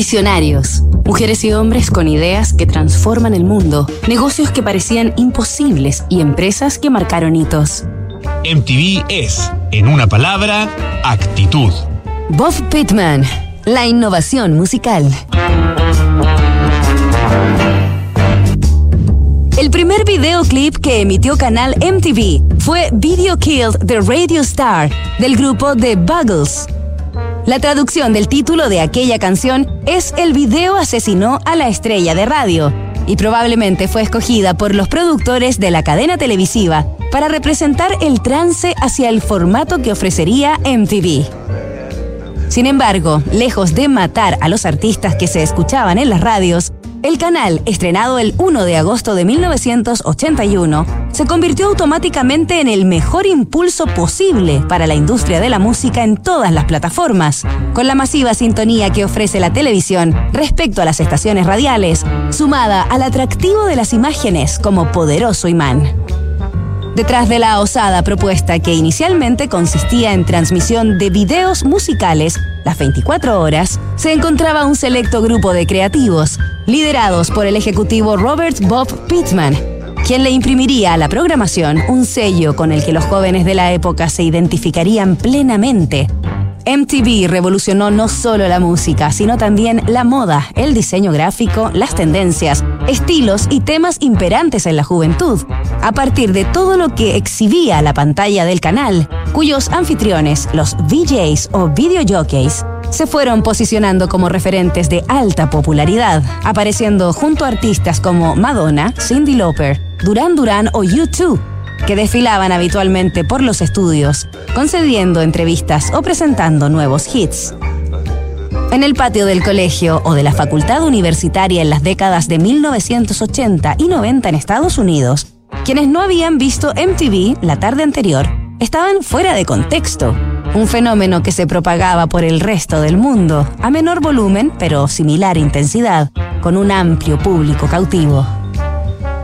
Visionarios. Mujeres y hombres con ideas que transforman el mundo, negocios que parecían imposibles y empresas que marcaron hitos. MTV es, en una palabra, actitud. Bob Pittman, la innovación musical. El primer videoclip que emitió canal MTV fue Video Killed the Radio Star del grupo The Buggles. La traducción del título de aquella canción es El video asesinó a la estrella de radio y probablemente fue escogida por los productores de la cadena televisiva para representar el trance hacia el formato que ofrecería MTV. Sin embargo, lejos de matar a los artistas que se escuchaban en las radios, el canal, estrenado el 1 de agosto de 1981, se convirtió automáticamente en el mejor impulso posible para la industria de la música en todas las plataformas, con la masiva sintonía que ofrece la televisión respecto a las estaciones radiales, sumada al atractivo de las imágenes como poderoso imán. Detrás de la osada propuesta que inicialmente consistía en transmisión de videos musicales las 24 horas, se encontraba un selecto grupo de creativos, liderados por el ejecutivo Robert Bob Pittman, quien le imprimiría a la programación un sello con el que los jóvenes de la época se identificarían plenamente. MTV revolucionó no solo la música, sino también la moda, el diseño gráfico, las tendencias, estilos y temas imperantes en la juventud, a partir de todo lo que exhibía la pantalla del canal, cuyos anfitriones, los VJs o video jockeys, se fueron posicionando como referentes de alta popularidad, apareciendo junto a artistas como Madonna, Cindy Lauper, Duran Duran o U2 que desfilaban habitualmente por los estudios, concediendo entrevistas o presentando nuevos hits. En el patio del colegio o de la facultad universitaria en las décadas de 1980 y 90 en Estados Unidos, quienes no habían visto MTV la tarde anterior estaban fuera de contexto, un fenómeno que se propagaba por el resto del mundo, a menor volumen pero similar intensidad, con un amplio público cautivo.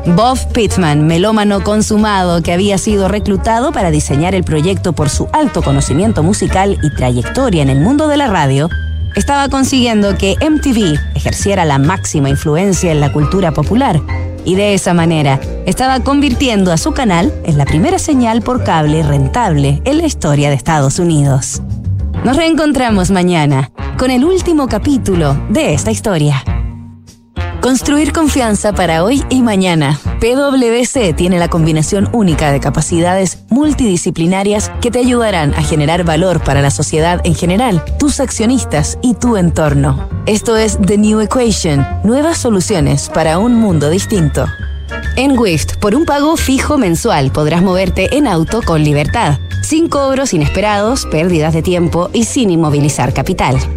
Bob Pittman, melómano consumado que había sido reclutado para diseñar el proyecto por su alto conocimiento musical y trayectoria en el mundo de la radio, estaba consiguiendo que MTV ejerciera la máxima influencia en la cultura popular y de esa manera estaba convirtiendo a su canal en la primera señal por cable rentable en la historia de Estados Unidos. Nos reencontramos mañana con el último capítulo de esta historia. Construir confianza para hoy y mañana. PwC tiene la combinación única de capacidades multidisciplinarias que te ayudarán a generar valor para la sociedad en general, tus accionistas y tu entorno. Esto es The New Equation, nuevas soluciones para un mundo distinto. En Wift, por un pago fijo mensual podrás moverte en auto con libertad, sin cobros inesperados, pérdidas de tiempo y sin inmovilizar capital.